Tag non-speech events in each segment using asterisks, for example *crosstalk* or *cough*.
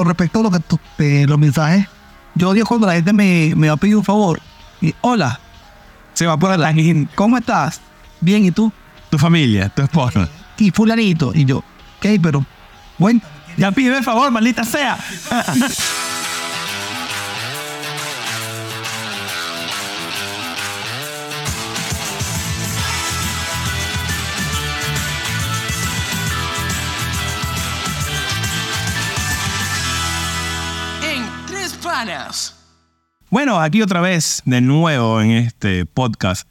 con respecto a lo que tú- eh, los mensajes, yo odio cuando la gente me, me va a pedir un favor. Y, hola, Se va por la ¿cómo estás? Bien, ¿y tú? Tu familia, tu esposa. Y fulanito. Y yo, ok, pero, bueno, Ya pide el favor, maldita sea. *laughs* Bueno, aquí otra vez, de nuevo en este podcast,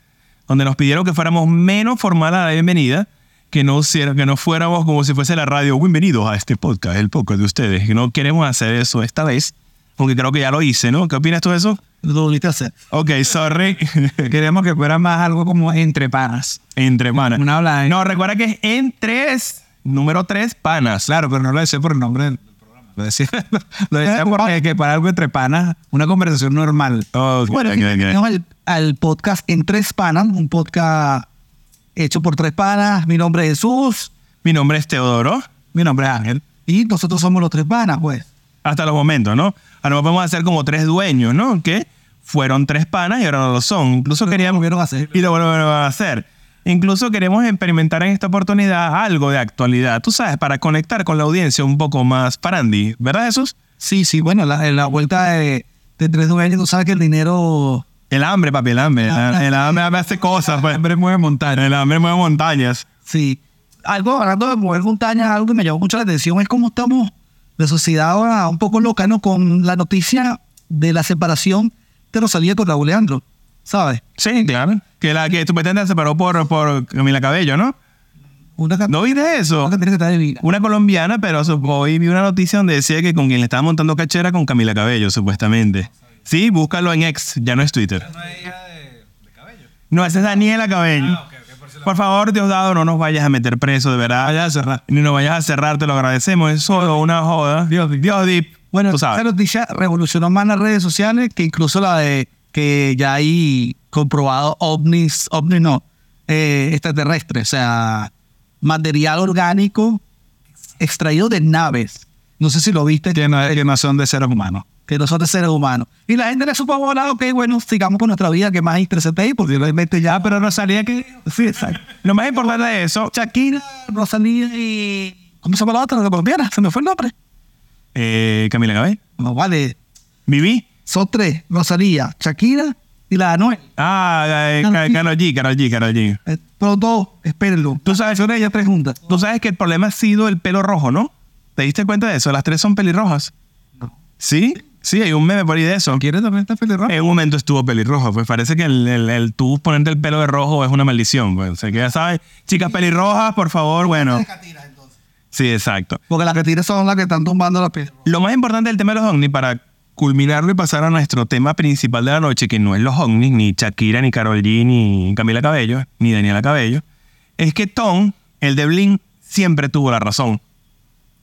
donde nos pidieron que fuéramos menos formal a la bienvenida, que no, que no fuéramos como si fuese la radio. Bienvenidos a este podcast, el podcast de ustedes. Que no queremos hacer eso esta vez, aunque creo que ya lo hice, ¿no? ¿Qué opinas tú de eso? lo volviste a hacer. Ok, sorry. *laughs* Queremos que fuera más algo como entre panas. Entre panas. Una habla de- No, recuerda que es en tres, número tres panas. Claro, pero no lo decía por el nombre. Lo *laughs* decía, lo decía porque que para algo entre panas, una conversación normal. Bueno, ok, aquí ok. tenemos al, al podcast En Tres Panas, un podcast hecho por tres panas. Mi nombre es Jesús Mi nombre es Teodoro. Mi nombre es Ángel. y nosotros somos los tres panas, pues. hasta los momentos, ¿no? Ahora nos podemos hacer como tres dueños, ¿no? Que fueron tres panas y ahora no lo son. Incluso queríamos... a hacer. Y lo volvieron a hacer. Incluso queremos experimentar en esta oportunidad algo de actualidad, tú sabes, para conectar con la audiencia un poco más parandi, ¿verdad Jesús? Sí, sí, bueno, la, en la vuelta de, de tres dueños, tú sabes que el dinero El hambre, papi, el hambre. El, el hambre hace cosas, pues. El hambre mueve montañas. El hambre mueve montañas. Sí. Algo, hablando de mover montañas, algo que me llamó mucho la atención es cómo estamos de sociedad ahora un poco loca, ¿no? Con la noticia de la separación de Rosalía con Raúl Leandro, ¿sabes? Sí, claro. Que la que supuestamente se separó por, por Camila Cabello, ¿no? Una ¿No viste eso? una colombiana, pero hoy vi una noticia donde decía que con quien le estaba montando cachera con Camila Cabello, supuestamente. Sí, búscalo en X, ya no es Twitter. No, esa es Daniela Cabello. Por favor, Diosdado, no nos vayas a meter preso, de verdad. Vaya a cerrar. Ni nos vayas a cerrar, te lo agradecemos. Es solo una joda. Dios, Dios Deep. Bueno, esa noticia revolucionó más las redes sociales que incluso la de que ya hay comprobado ovnis, ovnis no, eh, extraterrestres, o sea, material orgánico extraído de naves. No sé si lo viste, Que no, que no son de seres humanos. que no son de seres humanos. Y la gente le supo volar, ok, bueno, sigamos con nuestra vida, que más interesante ahí, porque realmente ya, pero Rosalía que... Sí, exacto. Lo más importante de eso, Shakira, Rosalía y... ¿Cómo se llama la otra? La colombiana, se me fue el nombre. eh, Camila Cabello. No, vale, Viví. Son tres, Rosalía, Shakira y la de Anuel. Ah, Karol Ka- G. Karol G, Karol G, G. Eh, Pero dos, espérenlo. Tú sabes, Son ellas tres juntas. tú sabes que el problema ha sido el pelo rojo, ¿no? ¿Te diste cuenta de eso? Las tres son pelirrojas. ¿Sí? Sí, hay un meme por ahí de eso. ¿Quieres también esta pelirroja? En un momento estuvo pelirrojo, pues parece que el, el, el tú ponerte el pelo de rojo es una maldición. Pues. O sea, que ya sabes, chicas pelirrojas, por favor, bueno. Sí, exacto. Porque las que tiran son las que están tumbando la piel. Lo más importante del tema de los ovnis, para culminarlo y pasar a nuestro tema principal de la noche, que no es los ovnis, ni Shakira, ni Karol G, ni Camila Cabello, ni Daniela Cabello, es que Tom, el de Blink, siempre tuvo la razón.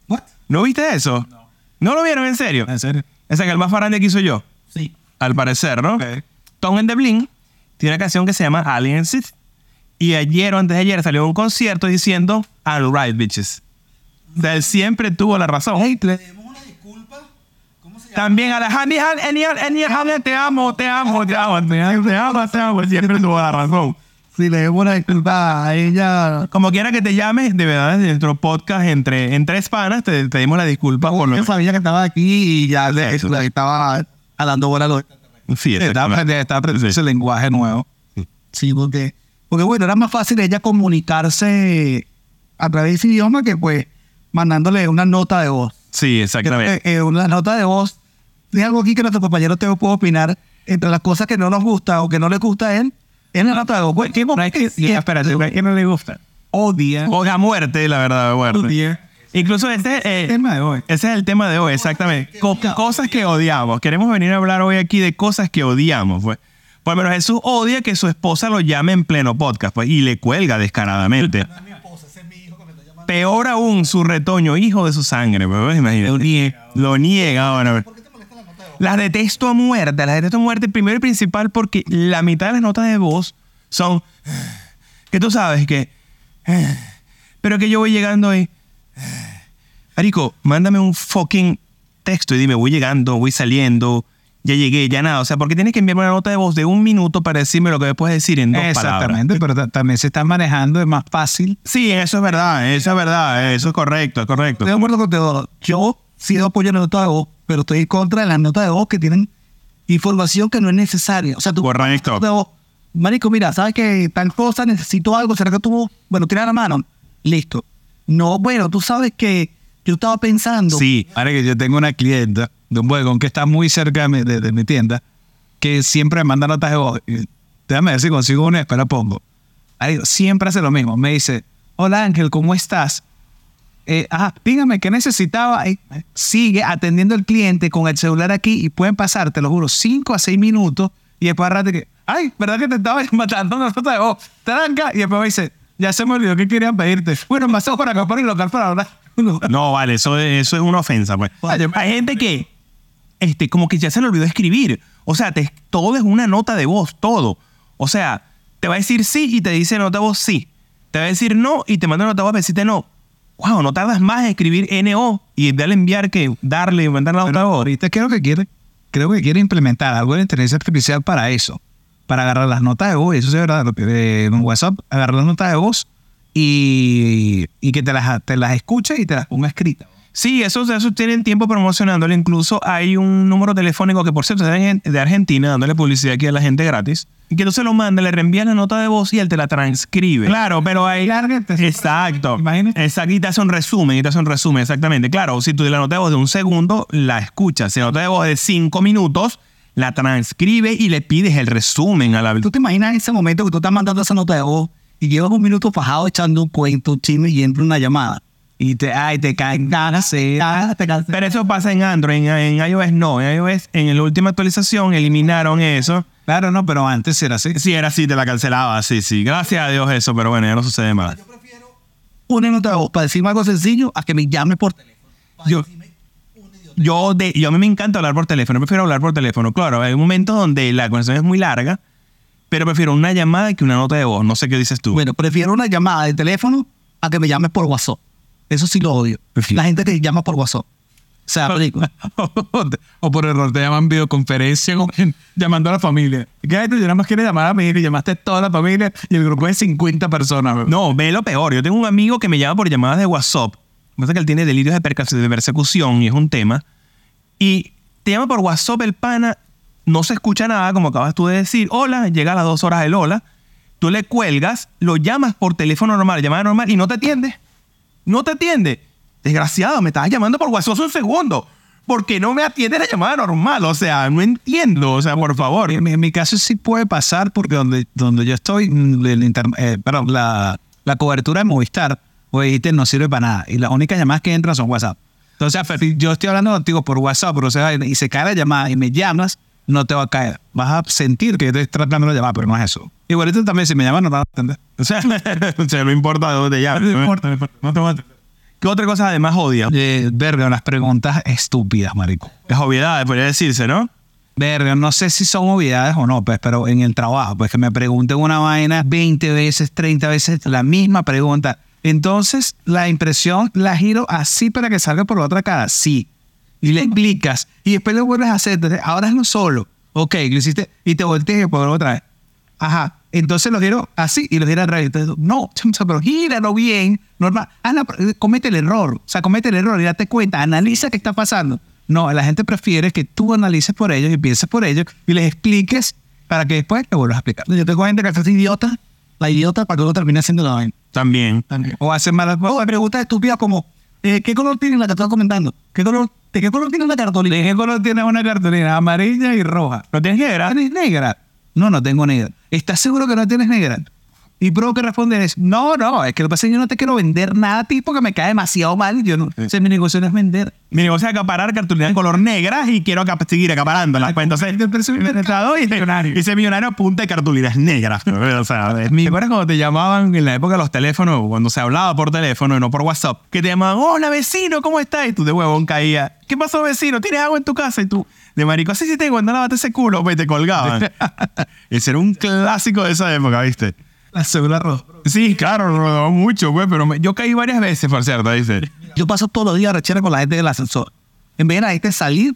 ¿What? ¿No viste eso? No. ¿No lo vieron en serio? ¿En serio? Esa que el más farande que hizo yo, Sí. al parecer, ¿no? Tom en The Blink tiene una canción que se llama Alien. Y ayer o antes de ayer salió a un concierto diciendo, I'm right, bitches. O sea, él siempre tuvo la razón. Hey, También Alejandro, Alejandro, te amo, te amo, te amo, te amo, te amo, te amo. Siempre tuvo la razón. si le demos una disculpa a ella. Como quiera que te llames, de verdad, en nuestro podcast entre, entre panas, te, te dimos la disculpa lo Yo sabía que estaba aquí y ya le, Eso. le estaba dando bola a los. Sí, Está exactamente. aprendiendo, está aprendiendo ese lenguaje nuevo. Sí, porque, porque bueno, era más fácil ella comunicarse a través de ese idioma que pues mandándole una nota de voz. Sí, exactamente. Eh, eh, una nota de voz. Es algo aquí que nuestro compañero te puede opinar entre las cosas que no nos gusta o que no le gusta a él. Es nota de voz. Pues, ¿qué No hay que, qué- espérate, ¿a quién no le gusta? Odia. O a muerte, la verdad, a muerte. Odia. Incluso este, eh, Tema de hoy. ese es el tema de hoy, exactamente. Co- cosas que odiamos. Queremos venir a hablar hoy aquí de cosas que odiamos, pues. Por lo menos Jesús odia que su esposa lo llame en pleno podcast, pues, y le cuelga descaradamente. *laughs* Peor aún, su retoño, hijo de su sangre, pues, imagínate. Lo niega. Lo niega ahora. Las detesto a muerte, las detesto a muerte, primero y principal, porque la mitad de las notas de voz son que tú sabes que. Pero que yo voy llegando y. Arico, mándame un fucking texto y dime, voy llegando, voy saliendo, ya llegué, ya nada. O sea, porque tienes que enviarme una nota de voz de un minuto para decirme lo que me puedes decir en dos palabras. Exactamente, pero ta- también se está manejando, es más fácil. Sí, eso es verdad, eso es verdad, eso es correcto, es correcto. Estoy de acuerdo con Teodoro. Yo sí apoyo la nota de voz, pero estoy en contra de las notas de voz que tienen información que no es necesaria. O sea, tú de voz, Marico, mira, ¿sabes que tal cosa necesito algo? ¿Será que tú, bueno, tira la mano? Listo. No, bueno, tú sabes que yo estaba pensando. Sí, Ahora que yo tengo una clienta de un bodegón que está muy cerca de mi, de- de mi tienda, que siempre me manda notas de voz. Y Déjame ver si consigo una, espera, pongo. Marico, siempre hace lo mismo. Me dice, hola Ángel, ¿cómo estás? Eh, ah, dígame, ¿qué necesitaba? Eh, sigue atendiendo al cliente con el celular aquí y pueden pasar, te lo juro, 5 a 6 minutos y después rato que, ay, ¿verdad que te estaba *laughs* matando una nota de voz? Tranca. Y después me dice, ya se me olvidó que querían pedirte. *laughs* Bueno, haces por acá para el local para ahora. *laughs* No, vale, eso, eso es una ofensa. Pues. Hay gente que, este, como que ya se le olvidó escribir. O sea, te- todo es una nota de voz, todo. O sea, te va a decir sí y te dice nota de voz sí. Te va a decir no y te manda nota de voz para decirte no. Wow, no tardas más en escribir NO y darle enviar que darle y mandar la voz. ahorita creo que quiere, creo que quiere implementar algo de inteligencia artificial para eso, para agarrar las notas de voz, eso es verdad, en WhatsApp, agarrar las notas de voz y, y que te las, te las escuche y te las ponga escritas. Sí, esos, esos tienen tiempo promocionándole. Incluso hay un número telefónico que, por cierto, es de, Argentina, dándole publicidad aquí a la gente gratis. Y que tú se lo manda, le reenvías la nota de voz y él te la transcribe. Claro, pero hay... Exacto. Imagínate. Exacto. Y te hace un resumen, y te hace un resumen, exactamente. Claro, si tú la nota de voz de un segundo, la escuchas. Si la nota de voz de cinco minutos, la transcribe y le pides el resumen a la... ¿Tú te imaginas ese momento que tú estás mandando esa nota de voz y llevas un minuto fajado echando un cuento, un chisme y entra una llamada? Y te, ay, te caen sí. Pero eso pasa en Android, en, en iOS no. En iOS, en la última actualización, eliminaron eso. Claro, no, pero antes era así. Sí, era así, te la cancelaba, sí, sí. Gracias a Dios eso, pero bueno, ya no sucede más. Una nota de voz para decirme algo sencillo a que me llame por teléfono. Yo, yo, de, yo a mí me encanta hablar por teléfono, prefiero hablar por teléfono. Claro, hay momentos donde la conversación es muy larga, pero prefiero una llamada que una nota de voz. No sé qué dices tú. Bueno, prefiero una llamada de teléfono a que me llames por WhatsApp. Eso sí lo odio. La gente que llama por WhatsApp. O sea, *laughs* o por error te llaman videoconferencia con- llamando a la familia. ¿Qué hay? Tú nada más quieres llamar a mí y llamaste a toda la familia y el grupo es 50 personas. No, ve lo peor. Yo tengo un amigo que me llama por llamadas de WhatsApp. Pasa que él tiene delirios de, de persecución y es un tema. Y te llama por WhatsApp el pana, no se escucha nada, como acabas tú de decir. Hola, llega a las dos horas el hola. Tú le cuelgas, lo llamas por teléfono normal, llamada normal, y no te atiende. No te atiende. Desgraciado, me estabas llamando por WhatsApp un segundo. ¿Por qué no me atiende la llamada normal? O sea, no entiendo. O sea, por favor. En, mi caso sí puede pasar porque donde, donde yo estoy, mm, el inter- eh, perdón, la, la cobertura de Movistar o ITEL no sirve para nada. Y las únicas llamadas que entran son WhatsApp. Entonces, yo estoy hablando contigo por WhatsApp, pero, o sea, y se cae la llamada y me llamas, no te va a caer. Vas a sentir que yo estoy tratando de llamar, pero no es eso. Igualito también, si me llamas, no te van a atender. *laughs* O sea, no importa de dónde llames. No importa, no importa, no te van a atender. ¿Qué otra cosa además odia? Eh, verga, las preguntas estúpidas, marico. Las obviedades, podría decirse, ¿no? Verga, no sé si son obviedades o no, pues, pero en el trabajo, pues que me pregunten una vaina 20 veces, 30 veces la misma pregunta. Entonces, la impresión la giro así para que salga por la otra cara, sí. Y le explicas, y después lo vuelves a hacer. Entonces, ahora hazlo solo. Ok, lo hiciste, y te volteas y por otra vez. Ajá. Entonces lo giro así y lo giro al revés. Entonces, no, pero gíralo bien, normal. Hazla- comete el error. O sea, comete el error y date cuenta, analiza qué está pasando. No, la gente prefiere que tú analices por ellos y pienses por ellos y les expliques para que después te vuelvas a explicar. yo tengo gente que hace idiota, la idiota para que uno termine haciendo la vaina. También. O hacen malas O preguntas estúpidas como, eh, ¿qué color tiene la que estás comentando? ¿Qué color, ¿De qué color tiene la cartulina? ¿De qué color tienes una cartulina? Amarilla y roja. ¿No tienes negra? ¿Tienes negra? No, no tengo negra. ¿Estás seguro que no tienes negra? Y pro que responde es, no, no, es que lo que pasa es que yo no te quiero vender nada a ti porque me cae demasiado mal. Yo no, o sea, mi negocio no es vender. Mi negocio es acaparar cartulinas de color negra y quiero acap- seguir acaparándolas. Pues entonces, y, y ese millonario apunta de cartulinas negras. O sea, ¿te acuerdas cuando te llamaban en la época de los teléfonos, cuando se hablaba por teléfono y no por WhatsApp? Que te llamaban, hola vecino, ¿cómo estás? Y tú de huevón caía, ¿qué pasó vecino? ¿Tienes agua en tu casa? Y tú, de marico, sí, sí tengo, anda, lávate ese culo, pues y te colgaban. *laughs* ese era un clásico de esa época, ¿viste? La cédula roja. Sí, claro, rodó mucho, güey, pero me- yo caí varias veces, por cierto, dice. Yo paso todos los días rechera con la gente del ascensor. En vez de la gente salir,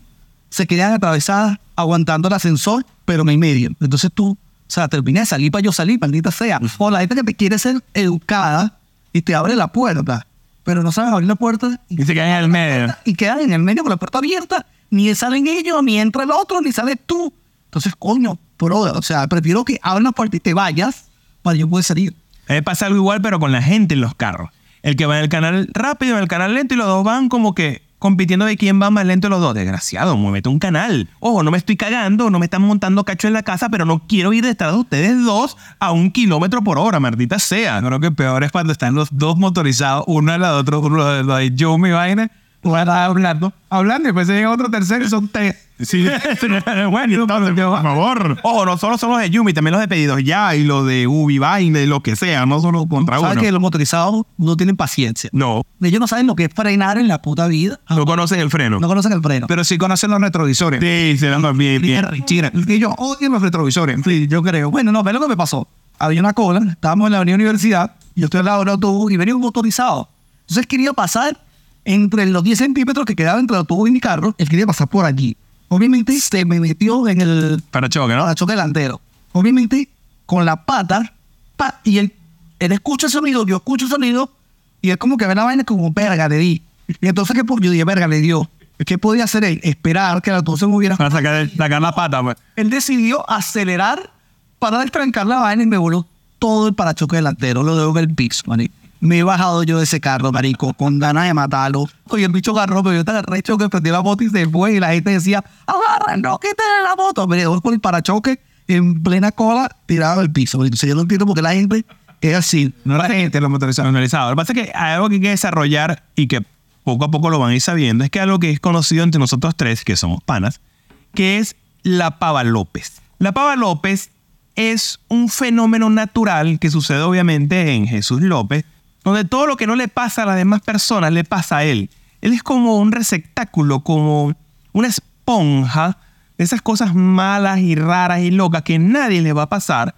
se quedan atravesadas aguantando el ascensor, pero en el medio. Entonces tú, o sea, terminé de salir para yo salir, maldita sea. O la gente que te quiere ser educada y te abre la puerta, pero no sabes abrir la puerta Y se quedan en el medio. y quedan en el medio con la puerta abierta. Ni salen ellos, ni entra el otro, ni sales tú. Entonces, coño, brother, o sea, prefiero que abran la puerta y te vayas para yo poder salir. Me pasa algo igual, pero con la gente en los carros. El que va en el canal rápido, en el canal lento, y los dos van como que compitiendo de quién va más lento los dos. Desgraciado, muévete un canal. Ojo, no me estoy cagando, no me están montando cacho en la casa, pero no quiero ir detrás de ustedes dos a un kilómetro por hora, maldita sea. Creo que peor es cuando están los dos motorizados, uno al otro, uno de yo, mi vaina, van hablando, hablando, y después se llega otro tercero y son tres. Sí, *laughs* bueno, entonces, por favor. Ojo, no solo son los de Yumi, también los de pedidos ya y los de Ubi, Vaina y lo que sea, no solo contra ¿Sabes uno. que los motorizados no tienen paciencia? No, Ellos no saben lo que es frenar en la puta vida. no conocen el freno. No conocen el freno. Pero sí conocen los retrovisores. Sí, se dan bien, bien. Chira, y yo odio los retrovisores. Sí, yo creo. Bueno, no, ve lo que me pasó. Había una cola, estábamos en la avenida Universidad, yo estoy al lado del autobús y venía un motorizado. Entonces quería pasar entre los 10 centímetros que quedaba entre el autobús y mi carro, él quería pasar por allí. Obviamente se me metió en el Para choque, ¿no? choque delantero. Obviamente con la pata, pa, y él, él escucha el sonido, yo escucho el sonido, y es como que ve la vaina como, verga, le di. Y entonces, ¿qué? Yo dije, verga, le dio. ¿Qué podía hacer él? Esperar que el autobús se moviera. Para sacar, el- sacar la pata, pues. Él decidió acelerar para destrancar la vaina y me voló todo el parachoque delantero. Lo dejó en el piso, marico. Me he bajado yo de ese carro, marico, con ganas de matarlo. Oye, el bicho agarró, pero yo estaba recho que prendí la moto y se fue. Y la gente decía, agarra, no, quítale la moto. Me dejó con el parachoque en plena cola tirado al piso. Entonces yo no entiendo por qué la gente es así. No la gente, los motorizados. Lo que pasa es que hay algo que hay que desarrollar y que poco a poco lo van a ir sabiendo, es que algo que es conocido entre nosotros tres, que somos panas, que es la pava López. La pava López es un fenómeno natural que sucede obviamente en Jesús López, donde todo lo que no le pasa a las demás personas le pasa a él. Él es como un receptáculo, como una esponja de esas cosas malas y raras y locas que nadie le va a pasar.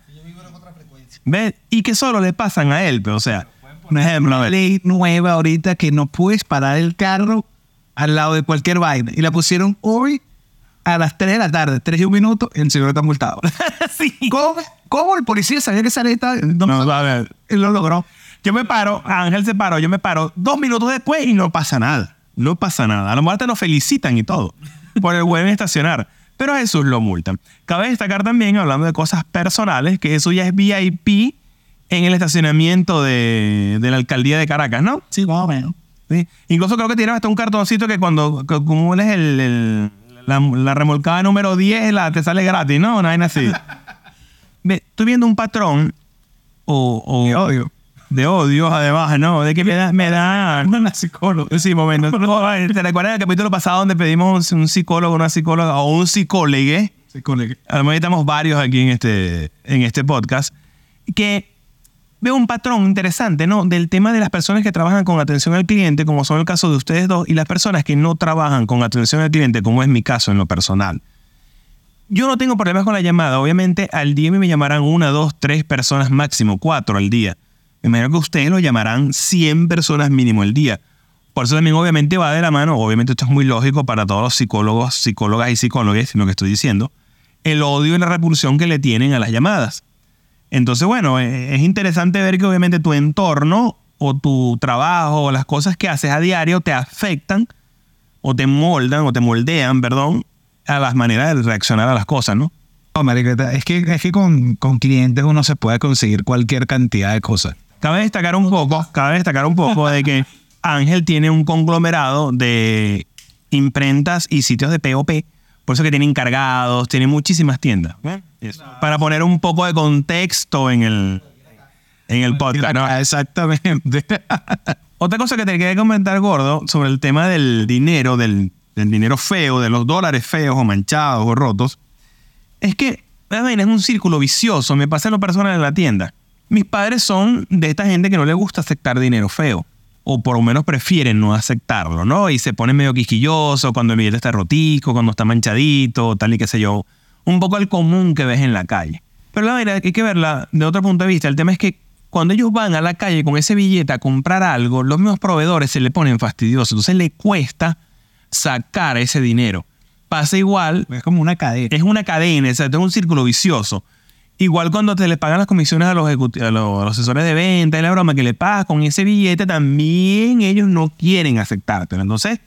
¿Ves? Y que solo le pasan a él, pero o sea, un ejemplo, a ley nueva ahorita que no puedes parar el carro al lado de cualquier vaina. Y la pusieron hoy a las 3 de la tarde, 3 y un minuto, el señor está multado. *laughs* Sí. ¿Cómo, cómo el policía sabía que esa no, No, a ver. él lo logró? Yo me paro, Ángel se paró, yo me paro dos minutos después y no pasa nada. No pasa nada. A lo mejor te nos felicitan y todo por el buen estacionar. Pero a Jesús lo multan. Cabe destacar también, hablando de cosas personales, que eso ya es VIP en el estacionamiento de, de la alcaldía de Caracas, ¿no? Sí, más o menos. Sí. Incluso creo que tiene hasta un cartoncito que cuando acumules el, el- la, la remolcada número 10 la, te sale gratis, ¿no? Una vaina así. *laughs* Ve, estoy viendo un patrón o, o-. de odio, además, ¿no? De que me da... Me da una psicóloga. Sí, momento. *laughs* ¿Te recuerdas el capítulo pasado donde pedimos un psicólogo, una psicóloga o un psicólogo? Colega. A lo mejor estamos varios aquí en este, en este podcast, que veo un patrón interesante, ¿no? Del tema de las personas que trabajan con atención al cliente, como son el caso de ustedes dos, y las personas que no trabajan con atención al cliente, como es mi caso en lo personal. Yo no tengo problemas con la llamada. Obviamente, al día me llamarán una, dos, tres personas máximo, cuatro al día. Me imagino que ustedes lo llamarán 100 personas mínimo al día. Por eso también obviamente va de la mano, obviamente esto es muy lógico para todos los psicólogos, psicólogas y psicólogos, lo que estoy diciendo, el odio y la repulsión que le tienen a las llamadas. Entonces, bueno, eh, es interesante ver que obviamente tu entorno o tu trabajo o las cosas que haces a diario te afectan o te moldan o te moldean, perdón, a las maneras de reaccionar a las cosas, ¿no? No, es que, es que con, con clientes uno se puede conseguir cualquier cantidad de cosas. Cabe destacar un poco, cabe destacar un poco de que Ángel tiene un conglomerado de imprentas y sitios de POP, por eso que tiene encargados, tiene muchísimas tiendas. Eso. Para poner un poco de contexto en el, en el podcast. ¿no? Exactamente. *laughs* Otra cosa que te quería comentar, gordo, sobre el tema del dinero, del, del dinero feo, de los dólares feos o manchados o rotos, es que es un círculo vicioso. Me pasa lo personal en la tienda. Mis padres son de esta gente que no le gusta aceptar dinero feo. O por lo menos prefieren no aceptarlo, ¿no? Y se ponen medio quisquilloso cuando el billete está rotico, cuando está manchadito, tal y qué sé yo. Un poco el común que ves en la calle. Pero la vaina hay que verla de otro punto de vista. El tema es que cuando ellos van a la calle con ese billete a comprar algo, los mismos proveedores se le ponen fastidiosos. Entonces le cuesta sacar ese dinero. Pasa igual, Es como una cadena. es una cadena, o sea, es un círculo vicioso. Igual cuando te le pagan las comisiones a los, a los, a los asesores de venta y la broma que le pagas con ese billete, también ellos no quieren aceptártelo. Entonces,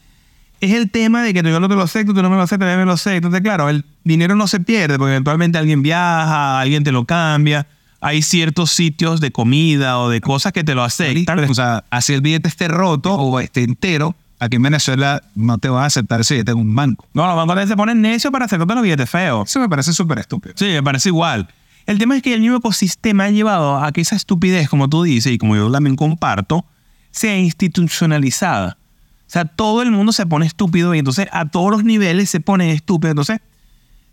es el tema de que yo no te lo acepto, tú no me lo aceptas, yo me lo acepto. Entonces, claro, el dinero no se pierde porque eventualmente alguien viaja, alguien te lo cambia. Hay ciertos sitios de comida o de cosas que te lo aceptan. O sea, así el billete esté roto o esté entero, aquí en Venezuela no te van a aceptar ese billete en un banco. No, los bancos se ponen necios para aceptarte los billetes feos. Eso me parece súper estúpido. Sí, me parece igual. El tema es que el mismo ecosistema ha llevado a que esa estupidez, como tú dices, y como yo también comparto, sea institucionalizada. O sea, todo el mundo se pone estúpido y entonces a todos los niveles se pone estúpido. Entonces,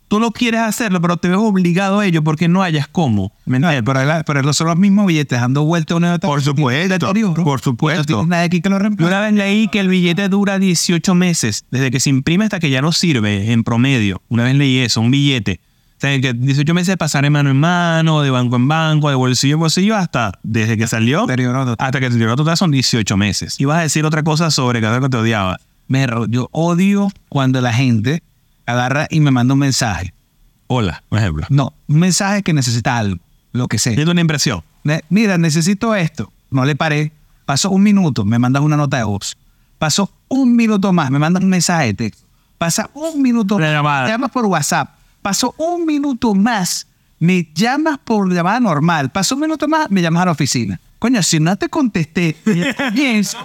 tú no quieres hacerlo, pero te ves obligado a ello porque no hayas cómo. ¿Me No, entiendes? pero, ahí- pero son los mismos billetes dando vuelta una otra. Por supuesto, por supuesto. No nadie aquí que lo reemplace. una vez leí que el billete dura 18 meses, desde que se imprime hasta que ya no sirve en promedio. Una vez leí eso, un billete. Que 18 meses de pasar de mano en mano, de banco en banco, de bolsillo en bolsillo, hasta desde que salió hasta que llegó total son 18 meses. Y vas a decir otra cosa sobre que que te odiaba. Merro, yo odio cuando la gente agarra y me manda un mensaje. Hola, por ejemplo. No, un mensaje que necesita algo, lo que sea. Siento una impresión. Mira, necesito esto. No le paré. Pasó un minuto, me mandan una nota de voz. Pasó un minuto más, me mandan un mensaje de texto. Pasa un minuto me llamas por WhatsApp. Pasó un minuto más, me llamas por llamada normal. Pasó un minuto más, me llamas a la oficina. Coño, si no te contesté, pienso.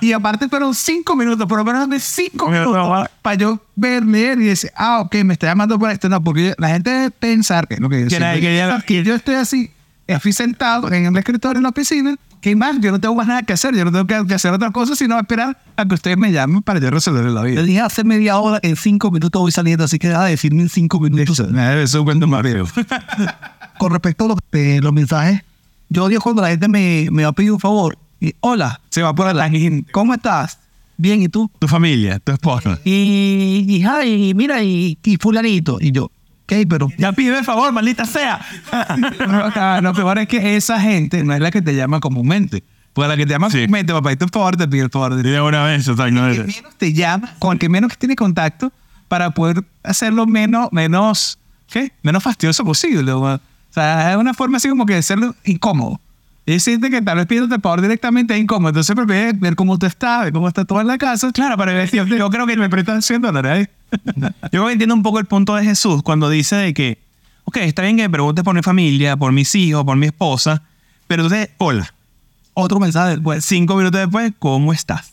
Y aparte fueron cinco minutos, por lo menos de cinco minutos para yo ver, leer y decir, ah, ok, me está llamando por esto. No, porque la gente debe pensar que lo que yo Que que yo estoy así, estoy sentado en el escritorio en la oficina, que más, yo no tengo más nada que hacer, yo no tengo que, hacer otra cosa sino esperar a que ustedes me llamen para yo resolver la vida. Yo dije hace media hora, en cinco minutos voy saliendo, así que deja de decirme en cinco minutos. Eso es cuento más viejo. Con respecto a los, eh, los mensajes, yo odio cuando la gente me, me va a pedir un favor. Y, Hola, Se va por la gente. ¿cómo estás? Bien, ¿y tú? Tu familia, tu esposa. Y, y, y mira, y, y fulanito. Y yo, ok, pero Ya pide el favor, maldita sea. *laughs* No, Lo peor es que esa gente no es la que te llama comúnmente. Pues la que te llama Sí. comúnmente, papá, y tú por favor te pide el favor. Dile una vez, o sea, no que menos te llama, con el que menos que tiene contacto, para poder hacerlo menos, menos, ¿qué? Menos fastidioso posible. O o sea, es una forma así como que de hacerlo incómodo. Y siente que tal vez pidiéndote favor directamente es incómodo. Entonces prefiere ver cómo tú estás, ver cómo está todo en la casa. Claro, pero yo, yo creo que Me prestan 100 dólares. *laughs* Yo entiendo un poco el punto de Jesús cuando dice de que, ok, está bien que me preguntes por mi familia, por mis hijos, por mi esposa, pero entonces, hola. otro mensaje después. Pues cinco minutos después, ¿cómo estás?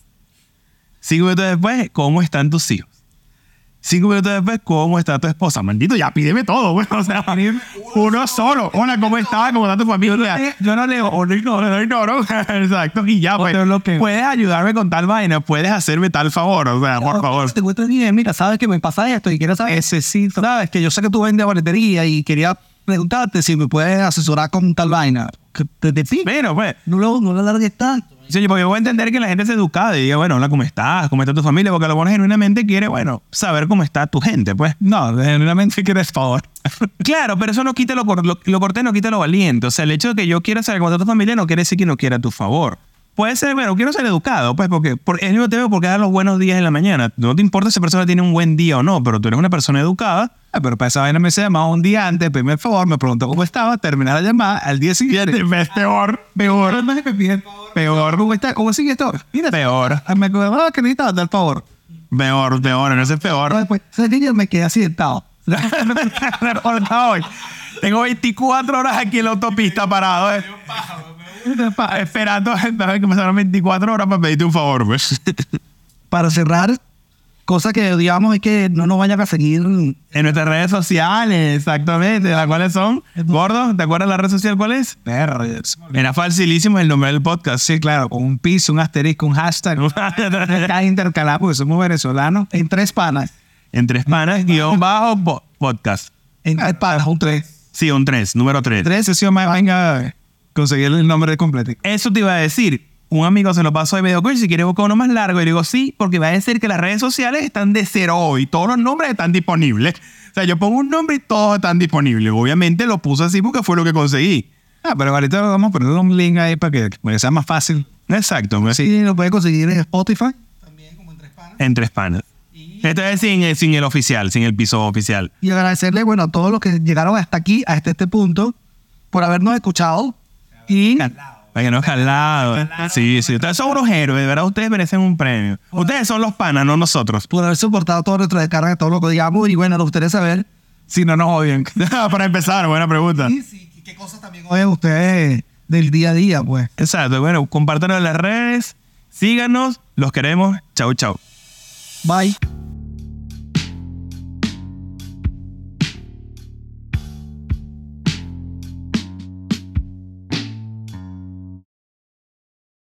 Cinco minutos después, ¿cómo están tus hijos? Cinco minutos después, ¿cómo está tu esposa? Maldito, ya pídeme todo, güey. O sea, uno solo. Hola, ¿cómo estás? ¿Cómo está tu familia? Yo no leo, O lo ignoro, lo ignoro. Exacto. Y ya, pues, puedes ayudarme con tal vaina, puedes hacerme tal favor. O sea, por favor. Te cuento bien, mira, sabes que me pasa esto y quiero saber. necesito. Sabes que yo sé que tú vendes boletería y quería preguntarte si me puedes asesorar con tal vaina. Te pido. Bueno, pues, No lo, no lo alargues tanto. Sí, porque yo voy a entender que la gente es educada y diga, bueno, hola, ¿cómo estás? ¿Cómo está tu familia? Porque a lo mejor genuinamente quiere, bueno, saber cómo está tu gente, pues. No, genuinamente quieres favor. *laughs* Claro, pero eso no quita lo, lo, lo cortés, no quita lo valiente. O sea, el hecho de que yo quiera saber cómo está tu familia no quiere decir que no quiera tu favor. Puede ser, bueno, quiero ser educado, pues, porque por, es mismo tema porque dar los buenos días en la mañana. No te importa si esa persona tiene un buen día o no, pero tú eres una persona educada. Ah, pero para esa vaina me se llamaba un día antes, pedime el favor, me preguntó cómo estaba, terminar la llamada, al día siguiente. Peor, peor, el. Peor, ¿cómo está? ¿Cómo sigue esto? Mira, peor, ah, me acordaba que necesitaba dar el favor. peor, peor, no es peor. Después, ese día me quedé así sentado. *laughs* Hoy, Tengo 24 horas aquí en la autopista parado. *laughs* Esperando que pasaron 24 horas para pedirte un favor, pues. *laughs* Para cerrar, cosa que odiamos es que no nos vayan a seguir. En nuestras redes sociales, exactamente. ¿Las cuales son? Gordo, ¿te acuerdas la red social cuál es? Era facilísimo el nombre del podcast. Sí, claro, con un piso, un asterisco, un hashtag. *laughs* Está intercalado porque somos venezolanos. En tres panas. en tres panas, guion bajo po- podcast. En tres panas, un tres. Sí, un 3, número 3. Tres sesiones más, venga a conseguir el nombre completo. Eso te iba a decir. Un amigo se lo pasó y me dijo, si quieres buscar uno más largo. Y le digo, sí, porque va a decir que las redes sociales están de cero hoy. Todos los nombres están disponibles. O sea, yo pongo un nombre y todos están disponibles. Obviamente lo puse así porque fue lo que conseguí. Ah, pero ahorita vamos a poner un link ahí para que, para que sea más fácil. Exacto. pues, Sí, lo puedes conseguir en Spotify. En tres panas. Y Esto es sin, sin el oficial, sin el piso oficial. Y agradecerle, bueno, a todos los que llegaron hasta aquí, hasta este punto, por habernos escuchado. Y Para que no calado. Sí, sí. Ustedes son unos héroes, de verdad. Ustedes merecen un premio. Ustedes son los panas, no nosotros. por haber soportado todo nuestro descarga, todo lo que digamos. Y bueno, nos gustaría saber si no nos odian. *laughs* Para empezar, buena pregunta. Y sí, ¿Qué cosas también odian ustedes del día a día, pues? Exacto. Bueno, compártanos en las redes. Síganos. Los queremos. Chau, chau. Bye.